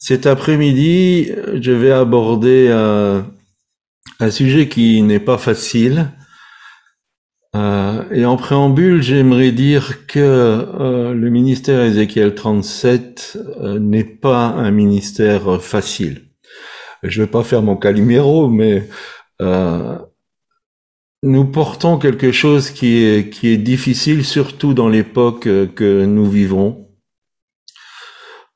cet après-midi, je vais aborder un, un sujet qui n'est pas facile. Euh, et en préambule, j'aimerais dire que euh, le ministère Ézéchiel 37 euh, n'est pas un ministère facile. Je ne vais pas faire mon caliméro, mais euh, nous portons quelque chose qui est, difficile, surtout dans l'époque que nous vivons.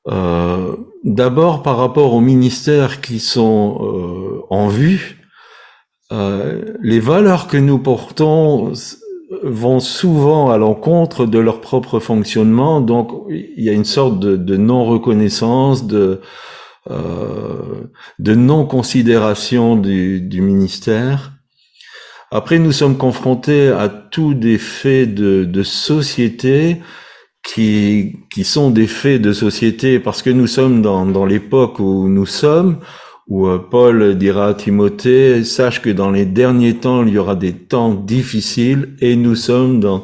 Euh, D'abord par rapport aux ministères qui sont euh, en vue, euh, les valeurs que nous portons vont souvent à l'encontre de leur propre fonctionnement, donc il y a une sorte de, de non-reconnaissance, de, euh, de non-considération du, du ministère. Après, nous sommes confrontés à tous des faits de, de société qui, qui sont des faits de société parce que nous sommes dans, dans l'époque où nous sommes, où euh, Paul dira à Timothée, sache que dans les derniers temps, il y aura des temps difficiles et nous sommes dans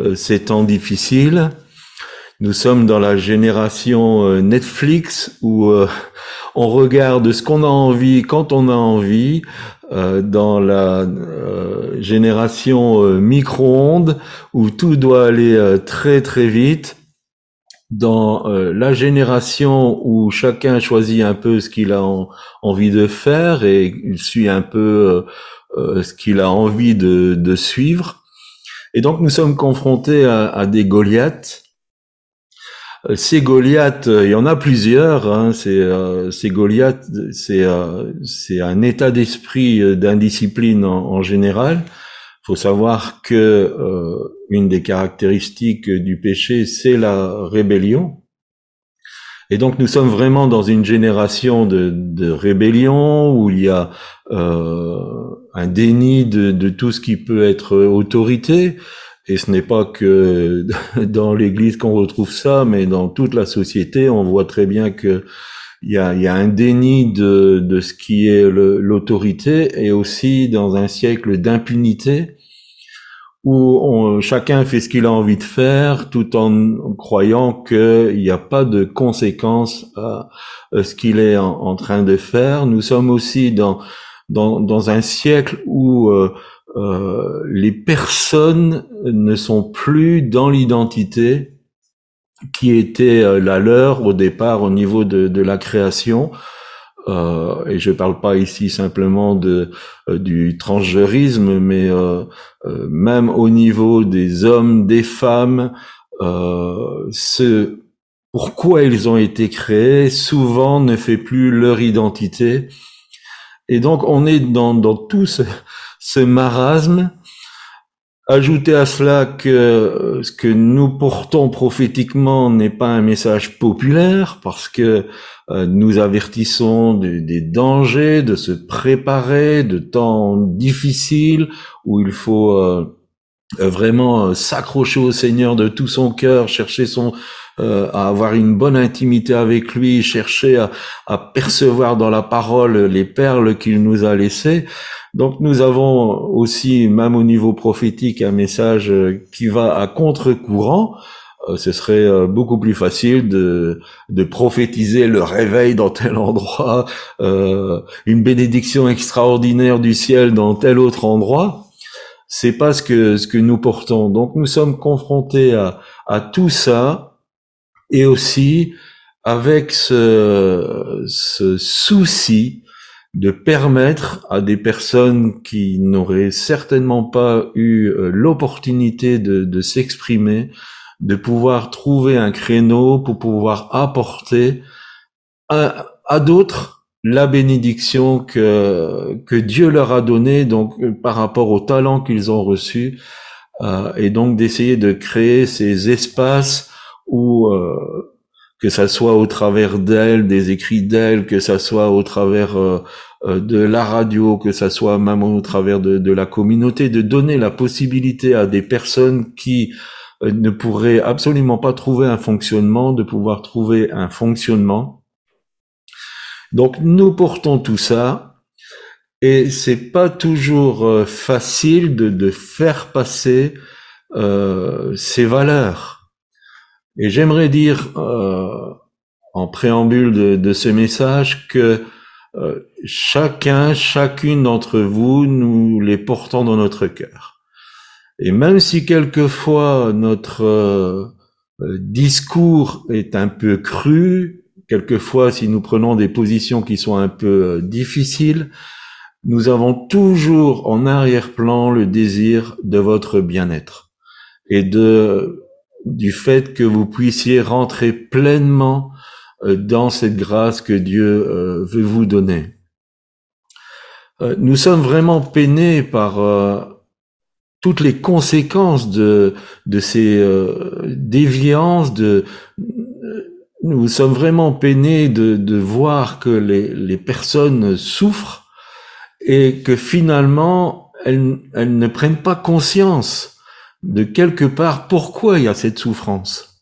euh, ces temps difficiles. Nous sommes dans la génération euh, Netflix où on regarde ce qu'on a envie quand on a envie, euh, dans la euh, génération euh, micro-ondes où tout doit aller très très vite, dans la génération où chacun choisit un peu ce qu'il a envie de faire et il suit un peu ce qu'il a envie de, de, suivre. Et donc nous sommes confrontés à, à des Goliaths euh, ces Goliaths, euh, il y en a plusieurs. Hein, c'est euh, ces Goliaths, c'est c'est un état d'esprit d'indiscipline en, en, général. Faut savoir que une des caractéristiques du péché, c'est la rébellion. Et donc nous sommes vraiment dans une génération de, de rébellion où il y a un déni de, de, tout ce qui peut être autorité. Et ce n'est pas que dans l'Église qu'on retrouve ça, mais dans toute la société, on voit très bien que il y a, un déni de, ce qui est l'autorité et aussi dans un siècle d'impunité où chacun fait ce qu'il a envie de faire tout en croyant qu'il n'y a pas de conséquences à, ce qu'il est en, train de faire. Nous sommes aussi dans un siècle où euh, euh, les personnes ne sont plus dans l'identité qui était euh, la leur au départ au niveau de, de la création. Euh, et je ne parle pas ici simplement de euh, du transgérisme, mais euh, même au niveau des hommes, des femmes, ce pourquoi ils ont été créés souvent ne fait plus leur identité. Et donc on est dans, dans tout ce, ce marasme. Ajoutez à cela que euh, ce que nous portons prophétiquement n'est pas un message populaire parce que euh, nous avertissons des dangers, de se préparer, de temps difficiles où il faut euh, vraiment s'accrocher au Seigneur de tout son cœur, chercher son à avoir une bonne intimité avec lui, chercher à, à percevoir dans la parole les perles qu'il nous a laissées. Donc nous avons aussi, même au niveau prophétique, un message euh, qui va à contre-courant. Euh, ce serait euh, beaucoup plus facile de, de prophétiser le réveil dans tel endroit, une bénédiction extraordinaire du ciel dans tel autre endroit. C'est pas ce que ce que nous portons. Donc nous sommes confrontés à, à tout ça et aussi avec ce, ce souci de permettre à des personnes qui n'auraient certainement pas eu euh, l'opportunité de, s'exprimer, de pouvoir trouver un créneau pour pouvoir apporter à, d'autres la bénédiction que, que Dieu leur a donnée, donc euh, par rapport au talent qu'ils ont reçu, euh, et donc d'essayer de créer ces espaces où que ça soit au travers d'elle, des écrits d'elle, que ça soit au travers euh, euh, de la radio, que ça soit même au travers de, la communauté, de donner la possibilité à des personnes qui euh, ne pourraient absolument pas trouver un fonctionnement, de pouvoir trouver un fonctionnement. Donc nous portons tout ça, et c'est pas toujours facile de, de faire passer ces valeurs et j'aimerais dire, euh, en préambule de, de ce message que euh, chacun, chacune d'entre vous, nous les portons dans notre cœur. Et même si quelquefois notre euh, discours est un peu cru, quelquefois si nous prenons des positions qui sont un peu difficiles, nous avons toujours en arrière-plan le désir de votre bien-être et de du fait que vous puissiez rentrer pleinement euh, dans cette grâce que Dieu euh, veut vous donner. Euh, nous sommes vraiment peinés par toutes les conséquences de, ces déviances, de, nous sommes vraiment peinés de, voir que les, personnes souffrent et que finalement elles ne prennent pas conscience de quelque part pourquoi il y a cette souffrance.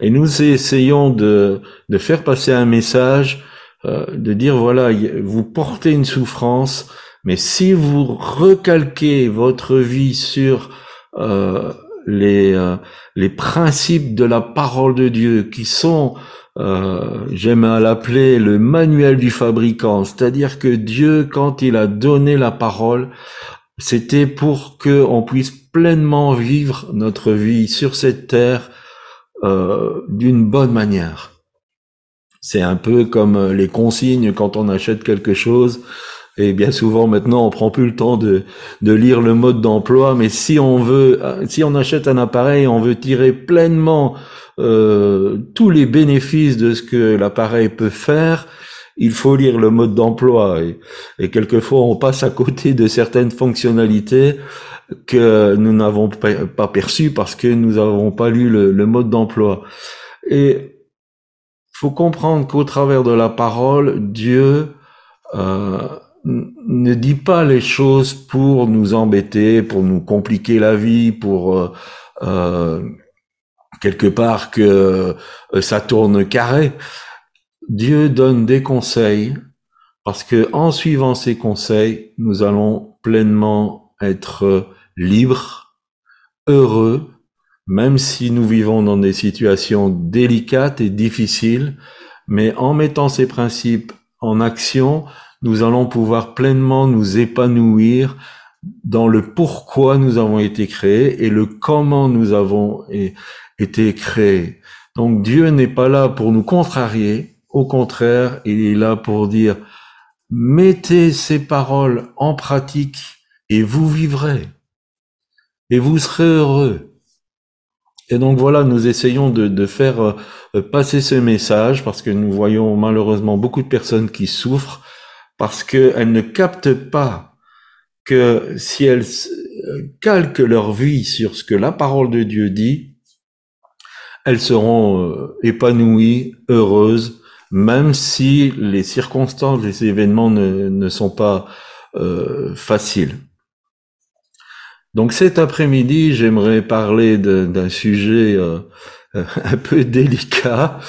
Et nous essayons de, de faire passer un message, euh, de dire voilà, vous portez une souffrance, mais si vous recalquez votre vie sur euh, les, euh, les principes de la parole de Dieu, qui sont, euh, j'aime à l'appeler le manuel du fabricant, c'est-à-dire que Dieu, quand il a donné la parole, c'était pour que on puisse pleinement vivre notre vie sur cette terre euh, d'une bonne manière. C'est un peu comme euh, les consignes quand on achète quelque chose. Et bien souvent maintenant, on prend plus le temps de, lire le mode d'emploi. Mais si on veut, euh, si on achète un appareil, on veut tirer pleinement tous les bénéfices de ce que l'appareil peut faire. Il faut lire le mode d'emploi et, quelquefois on passe à côté de certaines fonctionnalités que nous n'avons pas perçu parce que nous n'avons pas lu le, mode d'emploi. Et faut comprendre qu'au travers de la parole, Dieu euh, ne dit pas les choses pour nous embêter, pour nous compliquer la vie, pour euh, euh quelque part que ça tourne carré. Dieu donne des conseils parce que en suivant ces conseils, nous allons pleinement être libre, heureux, même si nous vivons dans des situations délicates et difficiles, mais en mettant ces principes en action, nous allons pouvoir pleinement nous épanouir dans le pourquoi nous avons été créés et le comment nous avons été créés. Donc Dieu n'est pas là pour nous contrarier, au contraire, il est là pour dire, mettez ces paroles en pratique et vous vivrez et vous serez heureux. Et donc voilà, nous essayons de, faire euh, passer ce message parce que nous voyons malheureusement beaucoup de personnes qui souffrent parce qu'elles ne captent pas que si elles euh, calquent leur vie sur ce que la parole de Dieu dit, elles seront euh, épanouies, heureuses, même si les circonstances, les événements ne, sont pas faciles. Donc cet après-midi, j'aimerais parler d'un sujet euh, un peu délicat.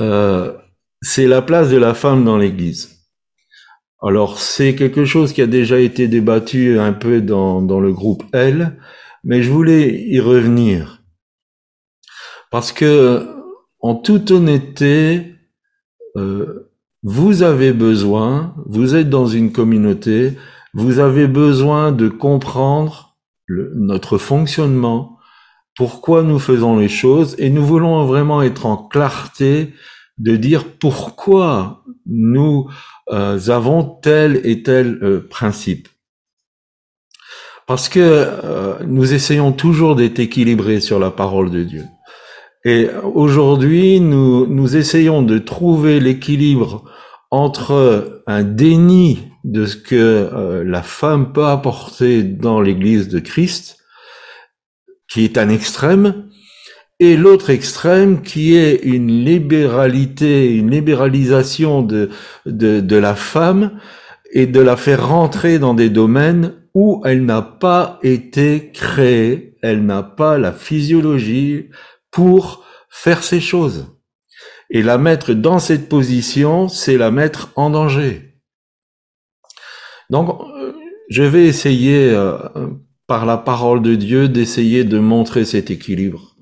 Euh, c'est la place de la femme dans l'Église. Alors c'est quelque chose qui a déjà été débattu un peu dans, dans le groupe L, mais je voulais y revenir. Parce que, en toute honnêteté, euh, vous avez besoin, vous êtes dans une communauté, vous avez besoin de comprendre notre fonctionnement, pourquoi nous faisons les choses, et nous voulons vraiment être en clarté de dire pourquoi nous euh, avons tel et tel euh, principe. Parce que nous essayons toujours d'être équilibrés sur la parole de Dieu. Et aujourd'hui, nous, nous essayons de trouver l'équilibre entre un déni de ce que euh, la femme peut apporter dans l'Église de Christ, qui est un extrême, et l'autre extrême qui est une libéralité, une libéralisation de, de, de la femme et de la faire rentrer dans des domaines où elle n'a pas été créée, elle n'a pas la physiologie pour faire ces choses. Et la mettre dans cette position, c'est la mettre en danger. Donc, euh, je vais essayer, euh, par la parole de Dieu, d'essayer de montrer cet équilibre.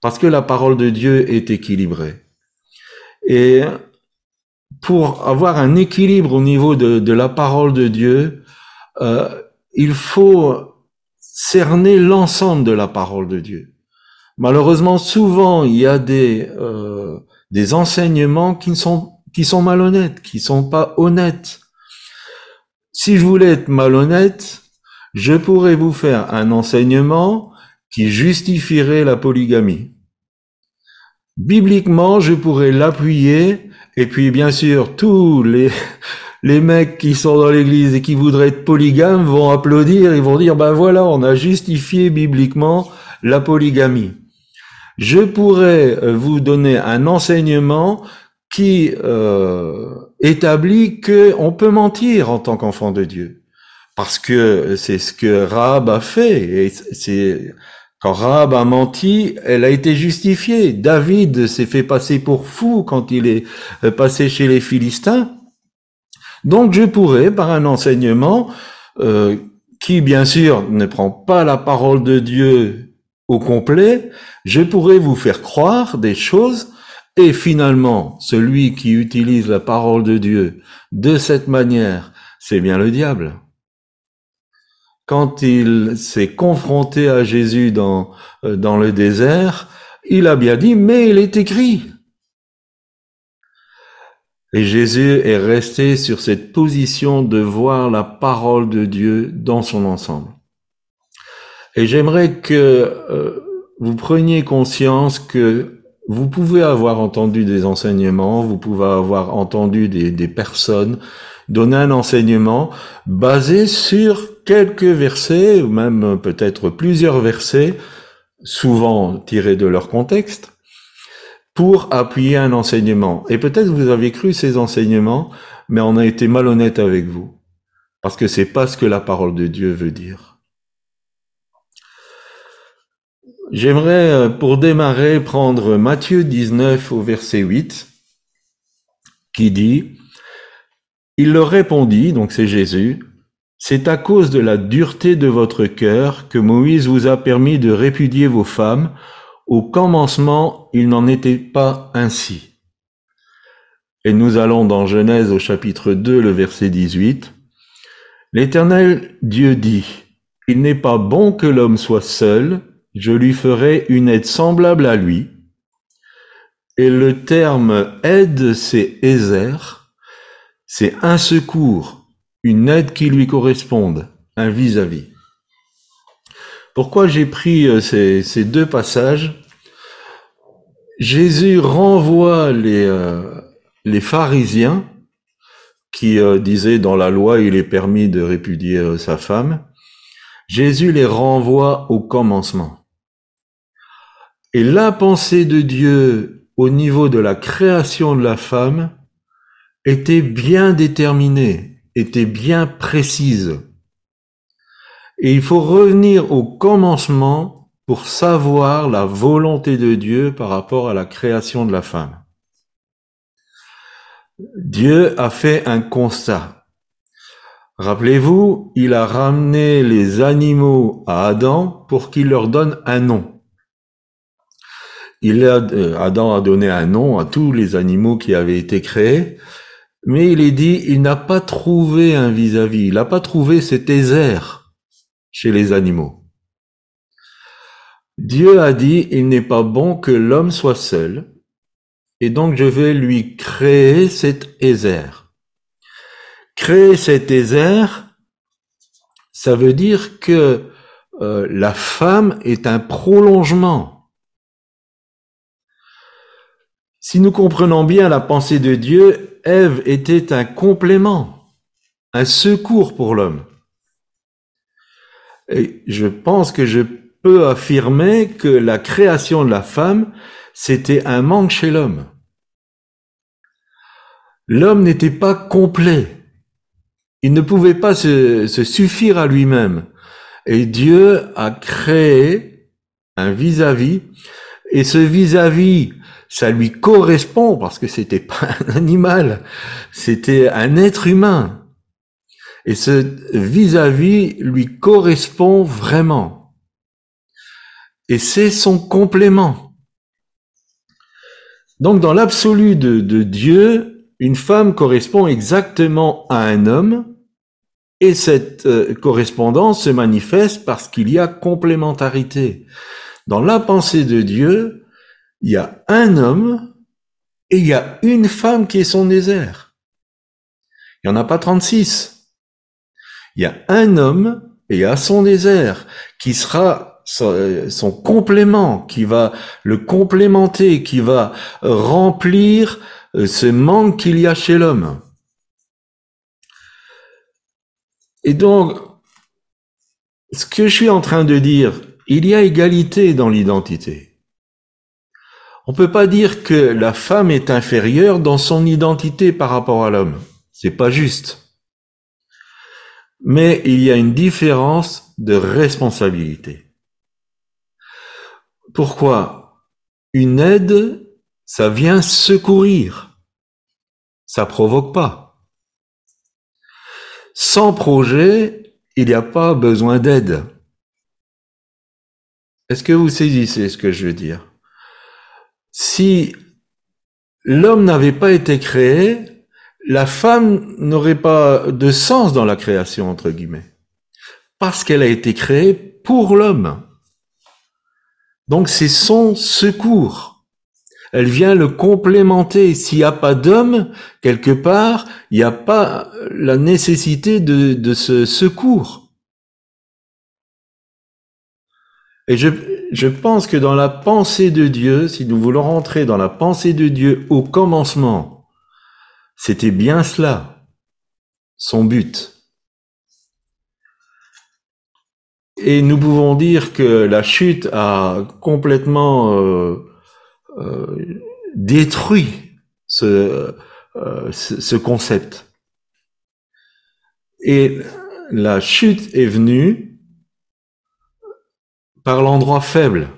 Parce que la parole de Dieu est équilibrée. Et pour avoir un équilibre au niveau de, la parole de Dieu, euh, il faut cerner l'ensemble de la parole de Dieu. Malheureusement, souvent, il y a des, euh, enseignements qui sont, qui sont malhonnêtes, qui sont pas honnêtes. Si je voulais être malhonnête, je pourrais vous faire un enseignement qui justifierait la polygamie. Bibliquement, je pourrais l'appuyer, et puis bien sûr, tous les, les mecs qui sont dans l'église et qui voudraient être polygames vont applaudir, ils vont dire, ben voilà, on a justifié bibliquement la polygamie. Je pourrais euh, vous donner un enseignement qui euh, établit que on peut mentir en tant qu'enfant de Dieu, parce que c'est ce que Rahab a fait. Et c'est quand Rahab a menti, elle a été justifiée. David s'est fait passer pour fou quand il est euh, passé chez les Philistins. Donc je pourrais, par un enseignement euh, qui bien sûr ne prend pas la parole de Dieu au complet, je pourrais vous faire croire des choses et finalement, celui qui utilise la parole de Dieu de cette manière, c'est bien le diable. Quand il s'est confronté à Jésus dans, euh, dans le désert, il a bien dit, mais il est écrit. Et Jésus est resté sur cette position de voir la parole de Dieu dans son ensemble. Et j'aimerais que euh, vous preniez conscience que vous pouvez avoir entendu des enseignements, vous pouvez avoir entendu des, des personnes donner un enseignement basé sur quelques versets, ou même peut-être plusieurs versets, souvent tirés de leur contexte, pour appuyer un enseignement. Et peut-être vous avez cru ces enseignements, mais on a été malhonnête avec vous. Parce que c'est pas ce que la parole de Dieu veut dire. J'aimerais, euh, pour démarrer, prendre Matthieu 19 au verset 8, qui dit, Il leur répondit, donc c'est Jésus, c'est à cause de la dureté de votre cœur que Moïse vous a permis de répudier vos femmes au commencement, il n'en était pas ainsi. Et nous allons dans Genèse au chapitre 2, le verset 18. L'Éternel Dieu dit, Il n'est pas bon que l'homme soit seul, je lui ferai une aide semblable à lui. Et le terme aide, c'est Ézer, c'est un secours, une aide qui lui corresponde, un vis-à-vis. -vis. Pourquoi j'ai pris euh, ces, deux passages? Jésus renvoie les, euh, les pharisiens qui euh, disaient dans la loi il est permis de répudier sa femme. Jésus les renvoie au commencement. Et la pensée de Dieu au niveau de la création de la femme était bien déterminée, était bien précise. Et il faut revenir au commencement pour savoir la volonté de Dieu par rapport à la création de la femme. Dieu a fait un constat. Rappelez-vous, il a ramené les animaux à Adam pour qu'il leur donne un nom. Il a, euh, Adam a donné un nom à tous les animaux qui avaient été créés, mais il est dit, il n'a pas trouvé un vis-à-vis, il n'a pas trouvé cet Ézer chez les animaux. Dieu a dit, il n'est pas bon que l'homme soit seul, et donc je vais lui créer cet Ézer. Créer cet Ézer, ça veut dire que euh, la femme est un prolongement. Si nous comprenons bien la pensée de Dieu, Ève était un complément, un secours pour l'homme. Et je pense que je peux affirmer que la création de la femme, c'était un manque chez l'homme. L'homme n'était pas complet. Il ne pouvait pas se, suffire à lui-même. Et Dieu a créé un vis-à-vis, et ce vis-à-vis, ça lui correspond parce que c'était pas un animal, c'était un être humain. Et ce vis-à-vis lui correspond vraiment. Et c'est son complément. Donc dans l'absolu de, Dieu, une femme correspond exactement à un homme, et cette euh, correspondance se manifeste parce qu'il y a complémentarité. Dans la pensée de Dieu, il y a un homme et il y a une femme qui est son désert. Il n'y en a pas 36. Il y a un homme et il y a son désert qui sera son complément, qui va le complémenter, qui va remplir euh, ce manque qu'il y a chez l'homme. Et donc, ce que je suis en train de dire, il y a égalité dans l'identité. On peut pas dire que la femme est inférieure dans son identité par rapport à l'homme. C'est pas juste. Mais il y a une différence de responsabilité. Pourquoi Une aide, ça vient secourir? Ça provoque pas. Sans projet, il n'y a pas besoin d'aide. Est-ce que vous saisissez ce que je veux dire? Si l'homme n'avait pas été créé, la femme n'aurait pas de sens dans la création, entre guillemets. Parce qu'elle a été créée pour l'homme. Donc c'est son secours. Elle vient le complémenter. S'il n'y a pas d'homme, quelque part, il n'y a pas la nécessité de, ce secours. Et je, je pense que dans la pensée de Dieu, si nous voulons rentrer dans la pensée de Dieu au commencement, c'était bien cela, son but. Et nous pouvons dire que la chute a complètement euh, euh, détruit euh, ce concept. Et la chute est venue par l'endroit faible.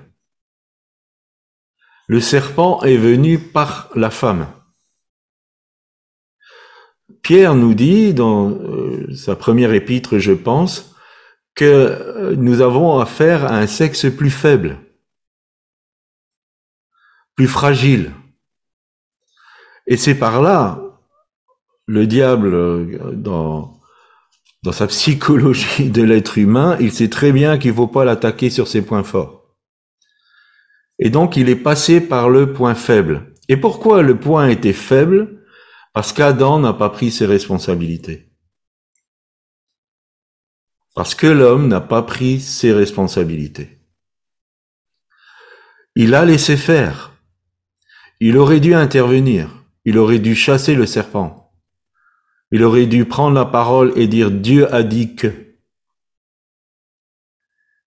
Le serpent est venu par la femme. Pierre nous dit dans sa première épître, je pense, que euh, nous avons affaire à un sexe plus faible, plus fragile. Et c'est par là, le diable, euh, dans, dans sa psychologie de l'être humain, il sait très bien qu'il ne faut pas l'attaquer sur ses points forts. Et donc il est passé par le point faible. Et pourquoi le point était faible? Parce qu'Adam n'a pas pris ses responsabilités. Parce que l'homme n'a pas pris ses responsabilités. Il a laissé faire. Il aurait dû intervenir. Il aurait dû chasser le serpent. Il aurait dû prendre la parole et dire Dieu a dit que.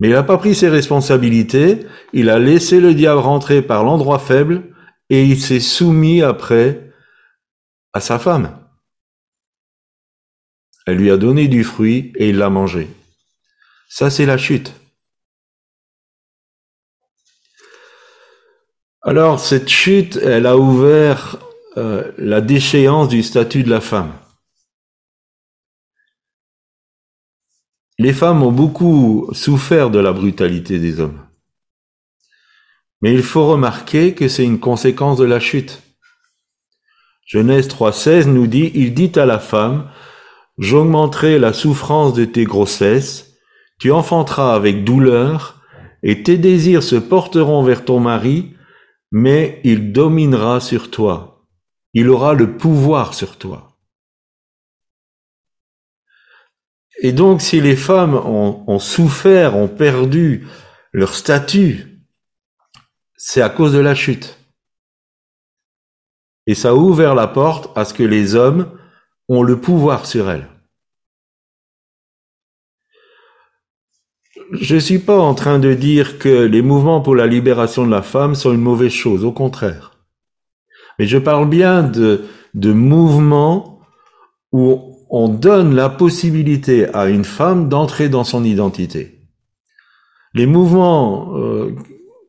Mais il n'a pas pris ses responsabilités, il a laissé le diable rentrer par l'endroit faible et il s'est soumis après à sa femme. Elle lui a donné du fruit et il l'a mangé. Ça, c'est la chute. Alors, cette chute, elle a ouvert euh, la déchéance du statut de la femme. Les femmes ont beaucoup souffert de la brutalité des hommes. Mais il faut remarquer que c'est une conséquence de la chute. Genèse 3.16 nous dit, il dit à la femme, j'augmenterai la souffrance de tes grossesses, tu enfanteras avec douleur, et tes désirs se porteront vers ton mari, mais il dominera sur toi. Il aura le pouvoir sur toi. Et donc si les femmes ont, souffert, ont perdu leur statut, c'est à cause de la chute. Et ça a ouvert la porte à ce que les hommes ont le pouvoir sur elles. Je ne suis pas en train de dire que les mouvements pour la libération de la femme sont une mauvaise chose, au contraire. Mais je parle bien de, de mouvements où on donne la possibilité à une femme d'entrer dans son identité. Les mouvements euh,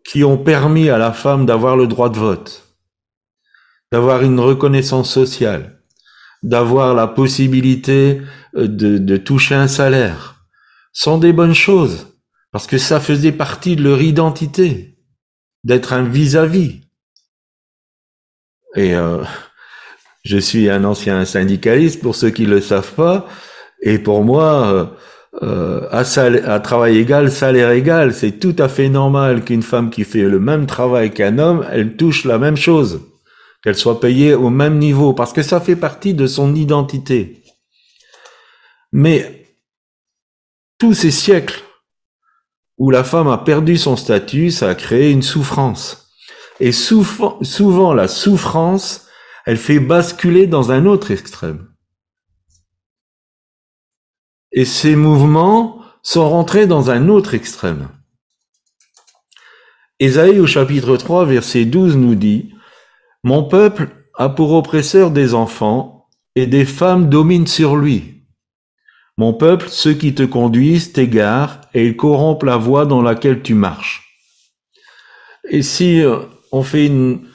qui ont permis à la femme d'avoir le droit de vote, d'avoir une reconnaissance sociale, d'avoir la possibilité euh, de, toucher un salaire, sont des bonnes choses, parce que ça faisait partie de leur identité, d'être un vis-à-vis. Euh, je suis un ancien syndicaliste, pour ceux qui le savent pas. Et pour moi, euh, euh, à, à, travail égal, salaire égal, c'est tout à fait normal qu'une femme qui fait le même travail qu'un homme, elle touche la même chose, qu'elle soit payée au même niveau, parce que ça fait partie de son identité. Mais tous ces siècles où la femme a perdu son statut, ça a créé une souffrance. Et souvent, souvent la souffrance, elle fait basculer dans un autre extrême. Et ces mouvements sont rentrés dans un autre extrême. Ésaïe au chapitre 3, verset 12 nous dit, Mon peuple a pour oppresseur des enfants, et des femmes dominent sur lui. Mon peuple, ceux qui te conduisent t'égarent, et ils corrompent la voie dans laquelle tu marches. Et si euh, on fait une,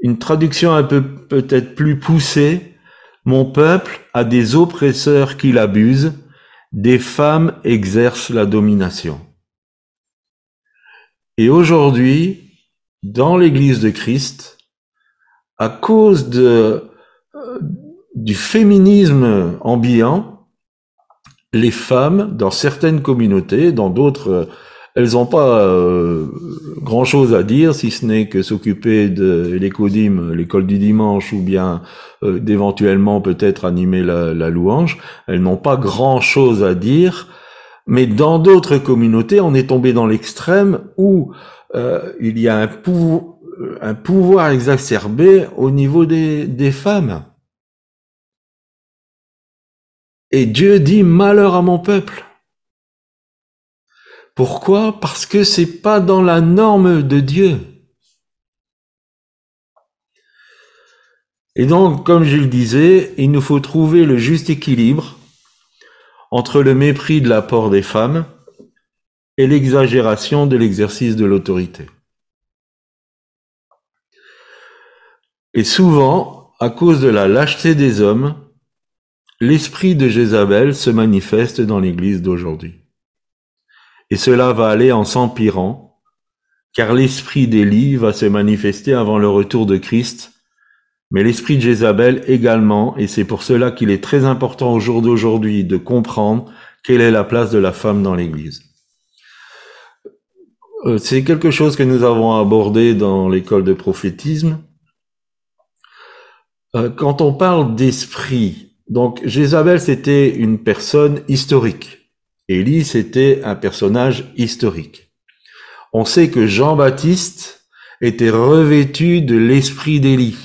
une traduction un peu peut-être plus poussée, mon peuple a des oppresseurs qui l'abusent, des femmes exercent la domination. Et aujourd'hui, dans l'Église de Christ, à cause euh, du féminisme ambiant, les femmes, dans certaines communautés, dans d'autres, elles n'ont pas euh, grand-chose à dire, si ce n'est que s'occuper de l'écodime, l'école du dimanche, ou bien euh, d'éventuellement peut-être animer la, louange. Elles n'ont pas grand-chose à dire, mais dans d'autres communautés, on est tombé dans l'extrême où euh, il y a un, pouvoir exacerbé au niveau des femmes. Et Dieu dit malheur à mon peuple. Pourquoi? Parce que c'est pas dans la norme de Dieu. Et donc, comme je le disais, il nous faut trouver le juste équilibre entre le mépris de l'apport des femmes et l'exagération de l'exercice de l'autorité. Et souvent, à cause de la lâcheté des hommes, l'esprit de Jézabel se manifeste dans l'Église d'aujourd'hui. Et cela va aller en s'empirant, car l'esprit d'Élie va se manifester avant le retour de Christ, mais l'esprit de Jézabel également, et c'est pour cela qu'il est très important au jour d'aujourd'hui de comprendre quelle est la place de la femme dans l'Église. Euh, c'est quelque chose que nous avons abordé dans l'école de prophétisme. Euh, quand on parle d'esprit, donc Jézabel c'était une personne historique. Élie, c'était un personnage historique. On sait que Jean-Baptiste était revêtu de l'esprit d'Élie.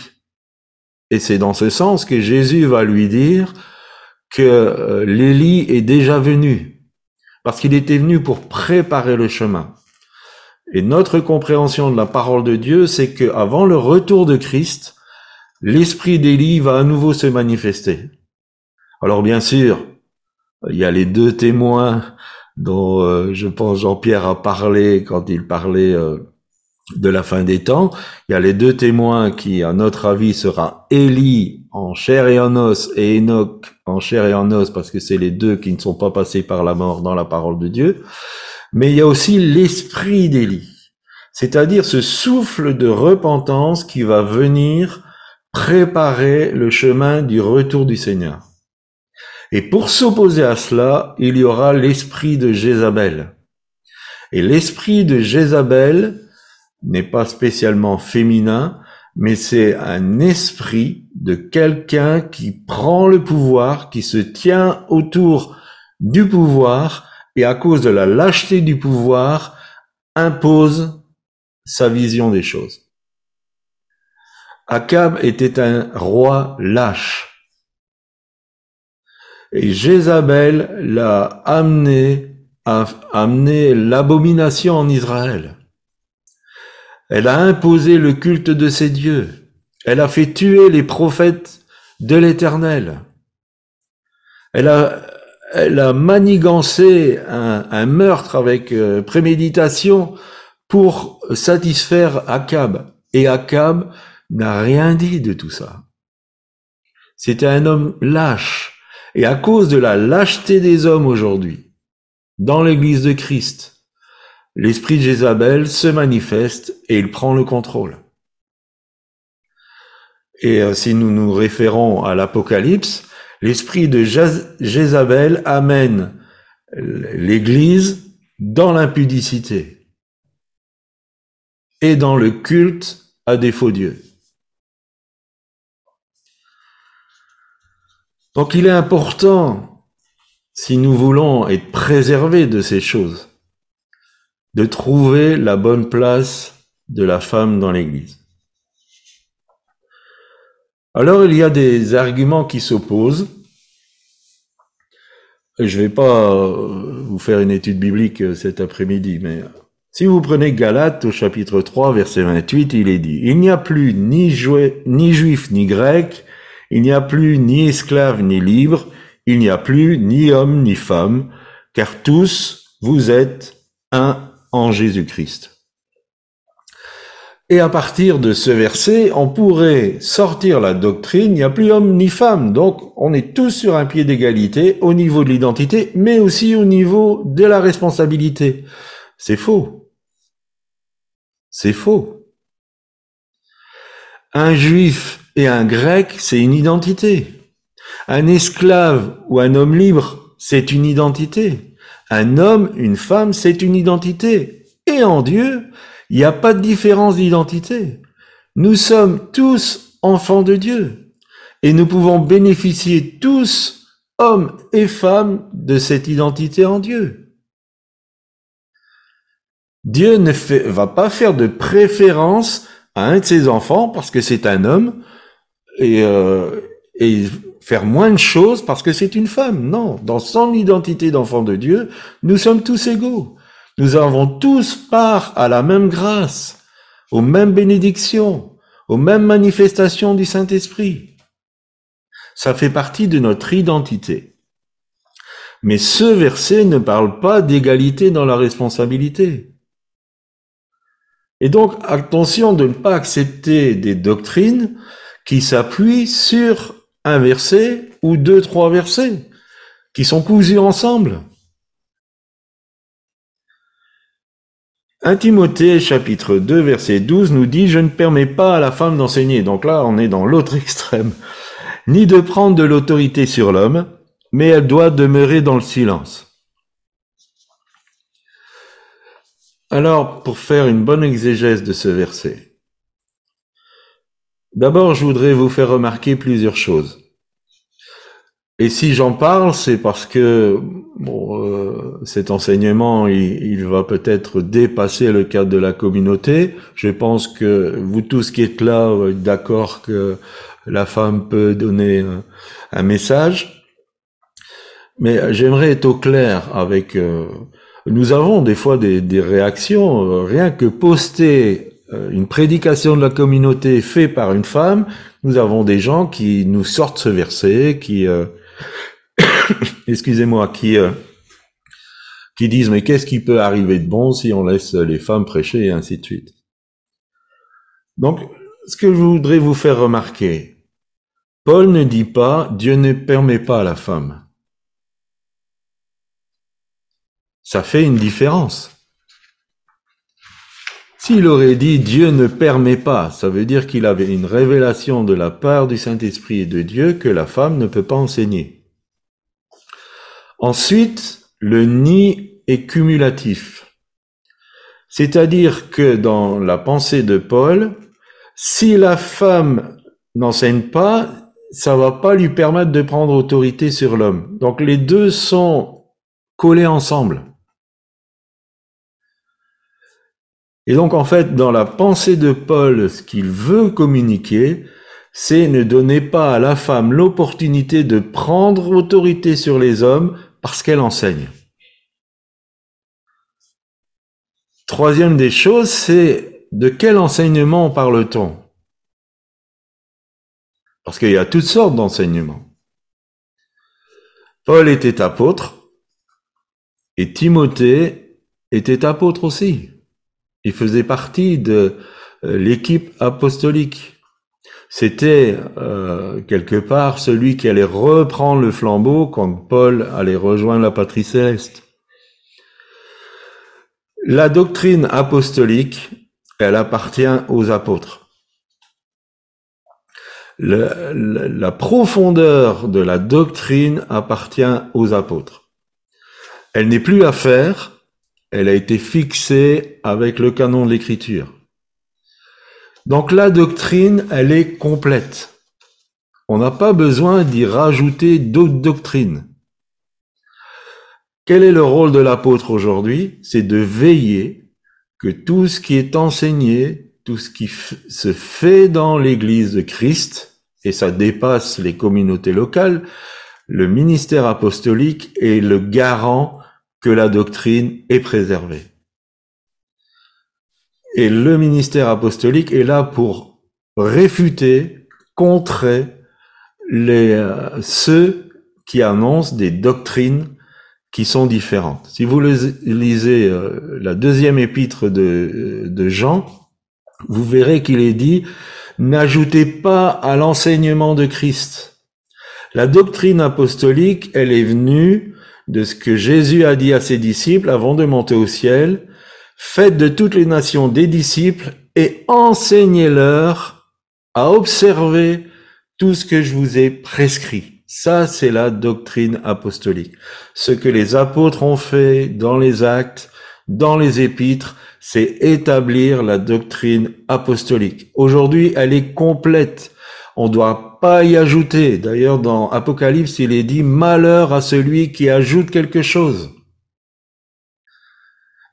Et c'est dans ce sens que Jésus va lui dire que euh, l'Élie est déjà venu, parce qu'il était venu pour préparer le chemin. Et notre compréhension de la parole de Dieu, c'est que avant le retour de Christ, l'esprit d'Élie va à nouveau se manifester. Alors bien sûr, il y a les deux témoins dont euh, je pense Jean-Pierre a parlé quand il parlait euh, de la fin des temps. Il y a les deux témoins qui, à notre avis, sera Élie en chair et en os et Enoch en chair et en os parce que c'est les deux qui ne sont pas passés par la mort dans la parole de Dieu. Mais il y a aussi l'esprit d'Élie, c'est-à-dire ce souffle de repentance qui va venir préparer le chemin du retour du Seigneur. Et pour s'opposer à cela, il y aura l'esprit de Jézabel. Et l'esprit de Jézabel n'est pas spécialement féminin, mais c'est un esprit de quelqu'un qui prend le pouvoir, qui se tient autour du pouvoir et à cause de la lâcheté du pouvoir impose sa vision des choses. Akab était un roi lâche. Et Jézabel l'a amené à amener l'abomination en Israël. Elle a imposé le culte de ses dieux. Elle a fait tuer les prophètes de l'Éternel. Elle a, elle a manigancé un, meurtre avec euh, préméditation pour satisfaire Akab. Et Akab n'a rien dit de tout ça. C'était un homme lâche. Et à cause de la lâcheté des hommes aujourd'hui, dans l'église de Christ, l'esprit de Jézabel se manifeste et il prend le contrôle. Et euh, si nous nous référons à l'Apocalypse, l'esprit de Jézabel amène l'Église dans l'impudicité et dans le culte à des faux Donc il est important, si nous voulons être préservés de ces choses, de trouver la bonne place de la femme dans l'Église. Alors il y a des arguments qui s'opposent. Je ne vais pas euh, vous faire une étude biblique euh, cet après-midi, mais si vous prenez Galates au chapitre 3, verset 28, il est dit, Il n'y a plus ni, ni juif ni grec, il n'y a plus ni esclave ni libre, il n'y a plus ni homme ni femme, car tous vous êtes un en Jésus-Christ. Et à partir de ce verset, on pourrait sortir la doctrine, il n'y a plus homme ni femme, donc on est tous sur un pied d'égalité au niveau de l'identité, mais aussi au niveau de la responsabilité. C'est faux. C'est faux. Un juif et un grec, c'est une identité. Un esclave ou un homme libre, c'est une identité. Un homme, une femme, c'est une identité. Et en Dieu, il n'y a pas de différence d'identité. Nous sommes tous enfants de Dieu. Et nous pouvons bénéficier tous, hommes et femmes, de cette identité en Dieu. Dieu ne va pas faire de préférence à un de ses enfants parce que c'est un homme et, euh, et faire moins de choses parce que c'est une femme. Non, dans son identité d'enfant de Dieu, nous sommes tous égaux. Nous avons tous part à la même grâce, aux mêmes bénédictions, aux mêmes manifestations du Saint-Esprit. Ça fait partie de notre identité. Mais ce verset ne parle pas d'égalité dans la responsabilité. Et donc, attention de ne pas accepter des doctrines qui s'appuient sur un verset ou deux, trois versets qui sont cousus ensemble. 1 Timothée chapitre 2 verset 12 nous dit Je ne permets pas à la femme d'enseigner. Donc là, on est dans l'autre extrême. Ni de prendre de l'autorité sur l'homme, mais elle doit demeurer dans le silence. Alors, pour faire une bonne exégèse de ce verset, d'abord, je voudrais vous faire remarquer plusieurs choses. Et si j'en parle, c'est parce que bon, euh, cet enseignement, il, va peut-être dépasser le cadre de la communauté. Je pense que vous tous qui êtes là, vous êtes d'accord que la femme peut donner un, message. Mais j'aimerais être au clair avec... Euh, nous avons des fois des, réactions, euh, rien que poster une prédication de la communauté faite par une femme, nous avons des gens qui nous sortent ce verset, qui excusez-moi, qui, euh, qui disent mais qu'est-ce qui peut arriver de bon si on laisse les femmes prêcher et ainsi de suite. Donc, ce que je voudrais vous faire remarquer, Paul ne dit pas Dieu ne permet pas à la femme. Ça fait une différence. S'il aurait dit Dieu ne permet pas, ça veut dire qu'il avait une révélation de la part du Saint-Esprit et de Dieu que la femme ne peut pas enseigner. Ensuite, le ni est cumulatif. C'est-à-dire que dans la pensée de Paul, si la femme n'enseigne pas, ça va pas lui permettre de prendre autorité sur l'homme. Donc les deux sont collés ensemble. Et donc en fait, dans la pensée de Paul, ce qu'il veut communiquer, c'est ne donner pas à la femme l'opportunité de prendre autorité sur les hommes parce qu'elle enseigne. Troisième des choses, c'est de quel enseignement parle-t-on? Parce qu'il y a toutes sortes d'enseignements. Paul était apôtre et Timothée était apôtre aussi. Il faisait partie de euh, l'équipe apostolique. C'était euh, quelque part celui qui allait reprendre le flambeau quand Paul allait rejoindre la patrie céleste. La doctrine apostolique, elle appartient aux apôtres. la profondeur de la doctrine appartient aux apôtres. Elle n'est plus à faire, elle a été fixée avec le canon de l'écriture. Donc la doctrine, elle est complète. On n'a pas besoin d'y rajouter d'autres doctrines. Quel est le rôle de l'apôtre aujourd'hui? C'est de veiller que tout ce qui est enseigné, tout ce qui se fait dans l'Église de Christ, et ça dépasse les communautés locales, le ministère apostolique est le garant que la doctrine est préservée. Et le ministère apostolique est là pour réfuter, contrer les, euh, ceux qui annoncent des doctrines qui sont différentes. Si vous lisez euh, la deuxième épître de, de Jean, vous verrez qu'il est dit, n'ajoutez pas à l'enseignement de Christ. La doctrine apostolique, elle est venue de ce que Jésus a dit à ses disciples avant de monter au ciel. Faites de toutes les nations des disciples et enseignez-leur à observer tout ce que je vous ai prescrit. Ça, c'est la doctrine apostolique. Ce que les apôtres ont fait dans les actes, dans les épîtres, c'est établir la doctrine apostolique. Aujourd'hui, elle est complète. On ne doit pas y ajouter. D'ailleurs, dans Apocalypse, il est dit malheur à celui qui ajoute quelque chose.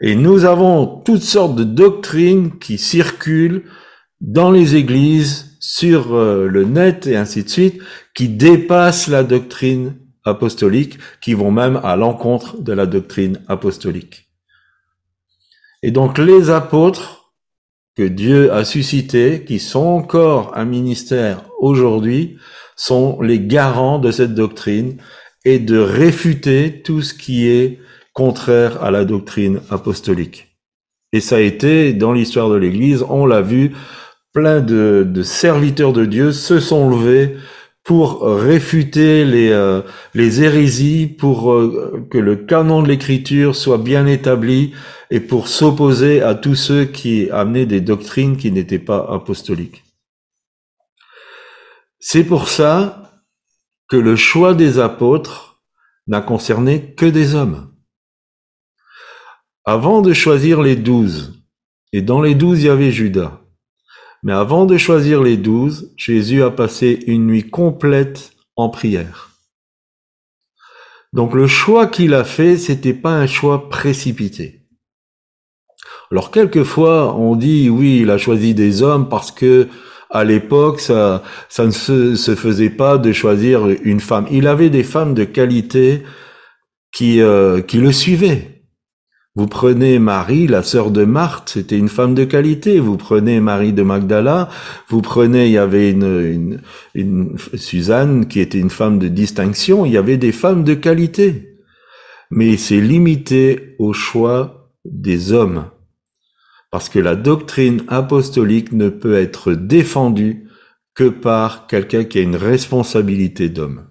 Et nous avons toutes sortes de doctrines qui circulent dans les églises, sur euh, le net et ainsi de suite, qui dépassent la doctrine apostolique, qui vont même à l'encontre de la doctrine apostolique. Et donc les apôtres que Dieu a suscités, qui sont encore un ministère aujourd'hui, sont les garants de cette doctrine et de réfuter tout ce qui est contraire à la doctrine apostolique. Et ça a été, dans l'histoire de l'Église, on l'a vu, plein de, serviteurs de Dieu se sont levés pour réfuter les, euh, hérésies, pour euh, que le canon de l'écriture soit bien établi, et pour s'opposer à tous ceux qui amenaient des doctrines qui n'étaient pas apostoliques. C'est pour ça que le choix des apôtres n'a concerné que des hommes. Avant de choisir les douze, et dans les douze il y avait Judas, mais avant de choisir les douze, Jésus a passé une nuit complète en prière. Donc le choix qu'il a fait, c'était pas un choix précipité. Alors quelquefois on dit oui, il a choisi des hommes parce que à l'époque ça ne se, faisait pas de choisir une femme. Il avait des femmes de qualité qui euh, qui le suivaient. Vous prenez Marie, la sœur de Marthe, c'était une femme de qualité. Vous prenez Marie de Magdala, vous prenez, il y avait une, une, une Suzanne qui était une femme de distinction. Il y avait des femmes de qualité, mais c'est limité au choix des hommes parce que la doctrine apostolique ne peut être défendue que par quelqu'un qui a une responsabilité d'homme.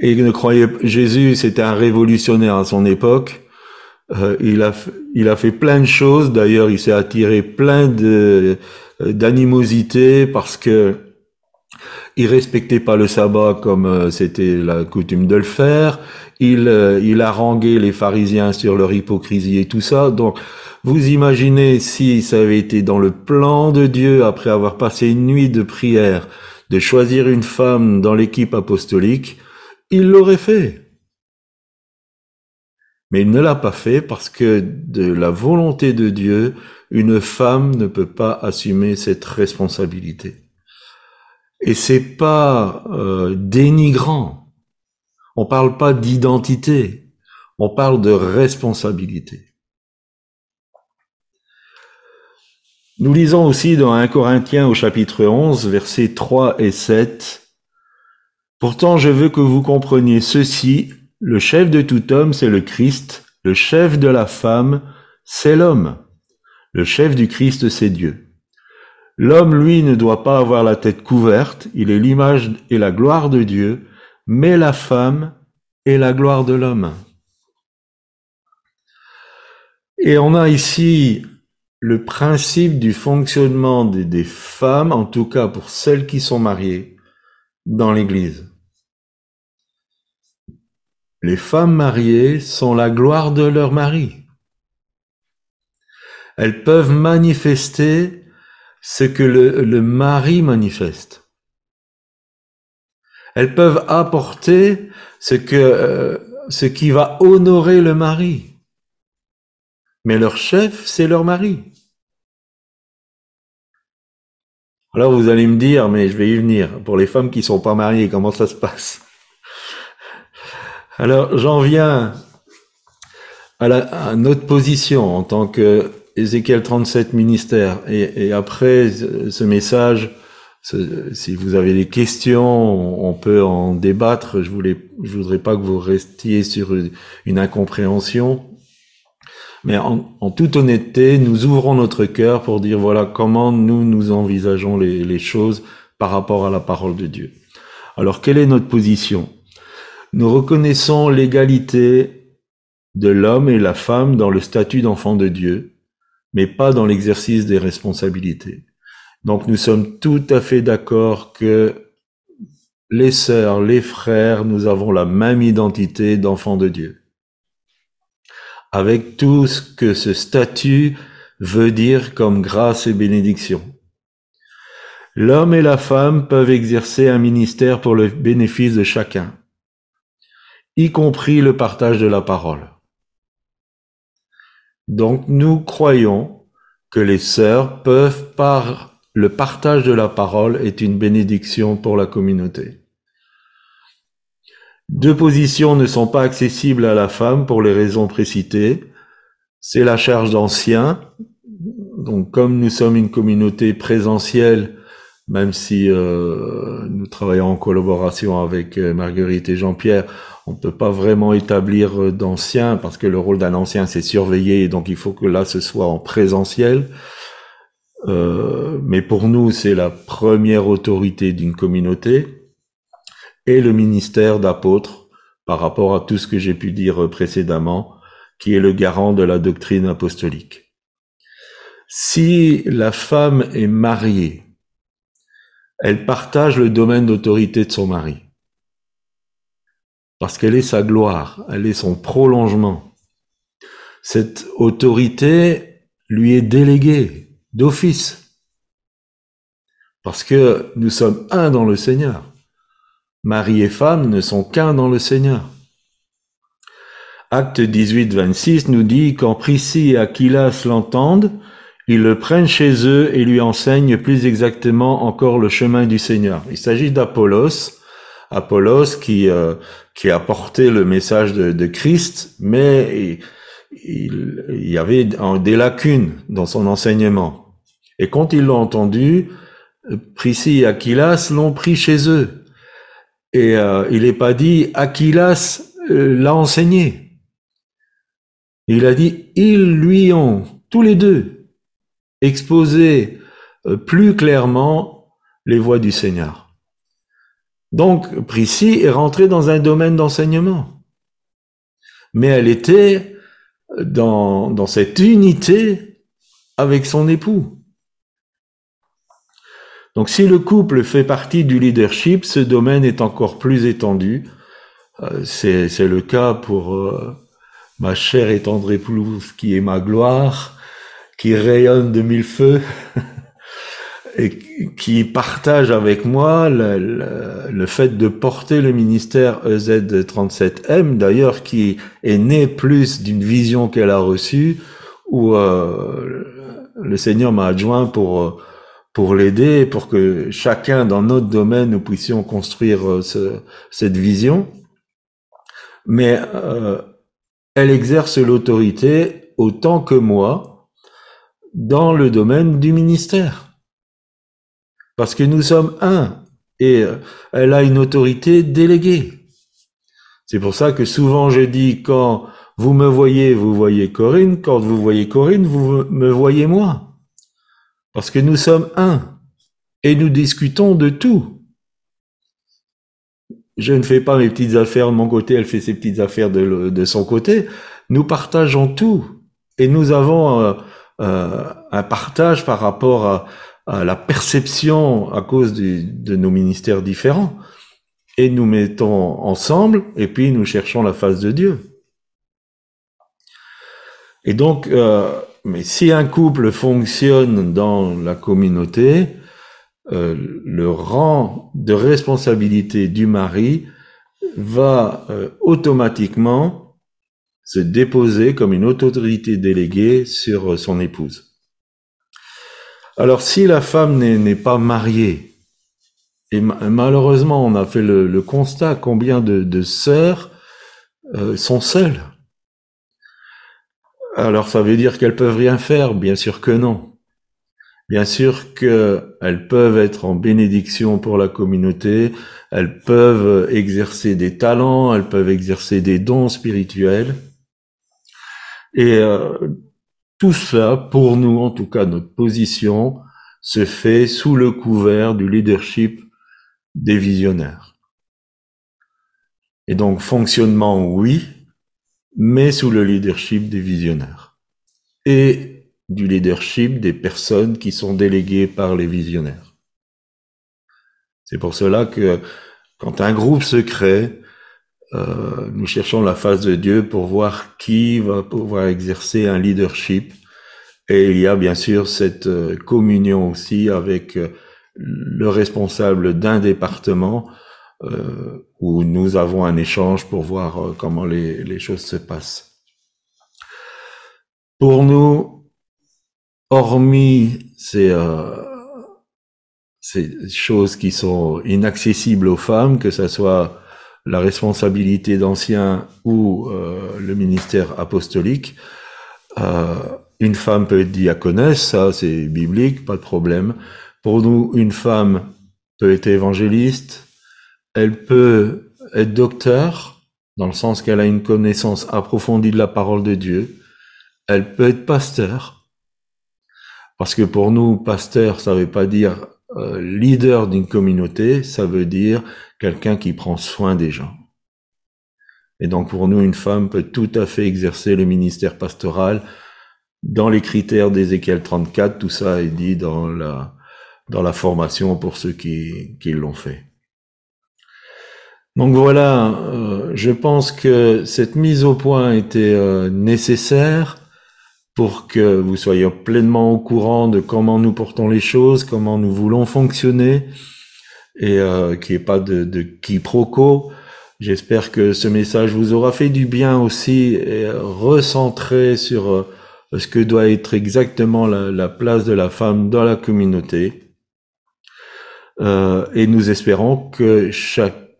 Et ne croyez Jésus, c'était un révolutionnaire à son époque. Euh, il a fait plein de choses. D'ailleurs, il s'est attiré plein d'animosité parce que il respectait pas le sabbat comme euh, c'était la coutume de le faire. Il, euh, il haranguait les pharisiens sur leur hypocrisie et tout ça. Donc, vous imaginez si ça avait été dans le plan de Dieu, après avoir passé une nuit de prière, de choisir une femme dans l'équipe apostolique, il l'aurait fait. Mais il ne l'a pas fait parce que de la volonté de Dieu, une femme ne peut pas assumer cette responsabilité. Et c'est pas euh, dénigrant. On parle pas d'identité. On parle de responsabilité. Nous lisons aussi dans 1 Corinthiens au chapitre 11, versets 3 et 7. Pourtant, je veux que vous compreniez ceci. Le chef de tout homme, c'est le Christ. Le chef de la femme, c'est l'homme. Le chef du Christ, c'est Dieu. L'homme, lui, ne doit pas avoir la tête couverte, il est l'image et la gloire de Dieu, mais la femme est la gloire de l'homme. Et on a ici le principe du fonctionnement des, femmes, en tout cas pour celles qui sont mariées, dans l'Église. Les femmes mariées sont la gloire de leur mari. Elles peuvent manifester ce que le, mari manifeste. Elles peuvent apporter euh, ce qui va honorer le mari. Mais leur chef, c'est leur mari. Alors vous allez me dire, mais je vais y venir. Pour les femmes qui sont pas mariées, comment ça se passe? Alors j'en viens à, notre position en tant que Ézéchiel 37 ministère. Et, après ce message, si vous avez des questions, on peut en débattre. Je voulais, voudrais pas que vous restiez sur une, incompréhension. Mais en, en, toute honnêteté, nous ouvrons notre cœur pour dire voilà comment nous nous envisageons les, les choses par rapport à la parole de Dieu. Alors quelle est notre position? Nous reconnaissons l'égalité de l'homme et la femme dans le statut d'enfant de Dieu mais pas dans l'exercice des responsabilités. Donc nous sommes tout à fait d'accord que les sœurs, les frères, nous avons la même identité d'enfants de Dieu. Avec tout ce que ce statut veut dire comme grâce et bénédiction. L'homme et la femme peuvent exercer un ministère pour le bénéfice de chacun, y compris le partage de la parole. Donc nous croyons que les sœurs peuvent, par le partage de la parole, est une bénédiction pour la communauté. Deux positions ne sont pas accessibles à la femme pour les raisons précitées. C'est la charge d'anciens. Donc comme nous sommes une communauté présentielle, même si euh, nous travaillons en collaboration avec euh, Marguerite et Jean-Pierre, on ne peut pas vraiment établir euh, d'ancien parce que le rôle d'un ancien c'est surveiller, donc il faut que là ce soit en présentiel. Euh, mais pour nous, c'est la première autorité d'une communauté et le ministère d'apôtre par rapport à tout ce que j'ai pu dire précédemment, qui est le garant de la doctrine apostolique. Si la femme est mariée, elle partage le domaine d'autorité de son mari parce qu'elle est sa gloire, elle est son prolongement. Cette autorité lui est déléguée d'office, parce que nous sommes un dans le Seigneur. Mari et femme ne sont qu'un dans le Seigneur. Acte 18, 26 nous dit quand Priscille et Aquilas l'entendent, ils le prennent chez eux et lui enseignent plus exactement encore le chemin du Seigneur. Il s'agit d'Apollos, Apollos qui euh, qui a porté le message de, Christ, mais il, y avait des lacunes dans son enseignement. Et quand ils l'ont entendu, Priscille et Aquilas l'ont pris chez eux. Et euh, il n'est pas dit Aquilas euh, l'a enseigné. Il a dit ils lui ont tous les deux exposé plus clairement les voies du Seigneur. Donc, Prissy est rentrée dans un domaine d'enseignement. Mais elle était dans cette unité avec son époux. Donc, si le couple fait partie du leadership, ce domaine est encore plus étendu. Euh, c'est, le cas pour euh, ma chère et tendre épouse qui est ma gloire, qui rayonne de mille feux. et qui partage avec moi le, le, fait de porter le ministère EZ37M, d'ailleurs qui est né plus d'une vision qu'elle a reçue, où euh, le Seigneur m'a adjoint pour pour l'aider, pour que chacun dans notre domaine nous puissions construire euh, ce, cette vision. Mais euh, elle exerce l'autorité autant que moi dans le domaine du ministère. Parce que nous sommes un et euh, elle a une autorité déléguée. C'est pour ça que souvent je dis quand vous me voyez, vous voyez Corinne, quand vous voyez Corinne, vous me voyez moi. Parce que nous sommes un et nous discutons de tout. Je ne fais pas mes petites affaires de mon côté, elle fait ses petites affaires de, son côté. Nous partageons tout et nous avons euh, euh, un partage par rapport à, la perception à cause de nos ministères différents. Et nous mettons ensemble et puis nous cherchons la face de Dieu. Et donc, euh, mais si un couple fonctionne dans la communauté, euh, le rang de responsabilité du mari va euh, automatiquement se déposer comme une autorité déléguée sur son épouse. Alors si la femme n'est pas mariée, et malheureusement on a fait le, constat combien de, sœurs euh, sont seules. Alors ça veut dire qu'elles peuvent rien faire Bien sûr que non. Bien sûr qu'elles peuvent être en bénédiction pour la communauté, elles peuvent exercer des talents, elles peuvent exercer des dons spirituels. Et euh, tout cela, pour nous en tout cas, notre position se fait sous le couvert du leadership des visionnaires. Et donc fonctionnement, oui, mais sous le leadership des visionnaires. Et du leadership des personnes qui sont déléguées par les visionnaires. C'est pour cela que quand un groupe se crée, euh, nous cherchons la face de Dieu pour voir qui va pouvoir exercer un leadership. Et il y a bien sûr cette euh, communion aussi avec euh, le responsable d'un département où nous avons un échange pour voir comment les, les choses se passent. Pour nous, hormis ces, ces choses qui sont inaccessibles aux femmes, que ce soit la responsabilité d'anciens ou euh, le ministère apostolique. Euh, une femme peut être diaconesse, ça c'est biblique, pas de problème. Pour nous, une femme peut être évangéliste, elle peut être docteur, dans le sens qu'elle a une connaissance approfondie de la parole de Dieu. Elle peut être pasteur, parce que pour nous, pasteur, ça veut pas dire euh, leader d'une communauté, ça veut dire quelqu'un qui prend soin des gens. Et donc pour nous, une femme peut tout à fait exercer le ministère pastoral dans les critères d'Ézéchiel 34. Tout ça est dit dans la, dans la formation pour ceux qui, qui l'ont fait. Donc voilà, euh, je pense que cette mise au point était euh, nécessaire pour que vous soyez pleinement au courant de comment nous portons les choses, comment nous voulons fonctionner, et euh, qu'il n'y ait pas de, de quiproquo. J'espère que ce message vous aura fait du bien aussi et recentré sur euh, ce que doit être exactement la, place de la femme dans la communauté. Euh, et nous espérons que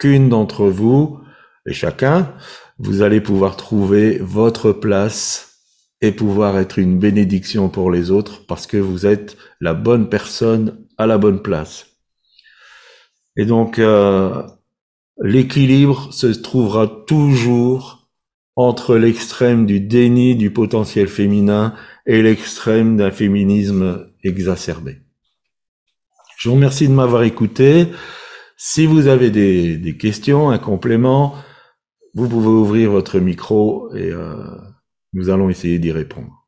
d'entre vous et chacun, vous allez pouvoir trouver votre place et pouvoir être une bénédiction pour les autres parce que vous êtes la bonne personne à la bonne place. Et donc, euh, l'équilibre se trouvera toujours entre l'extrême du déni du potentiel féminin et l'extrême d'un féminisme exacerbé. Je vous remercie de m'avoir écouté. Si vous avez des, questions, un complément, vous pouvez ouvrir votre micro et euh, nous allons essayer d'y répondre.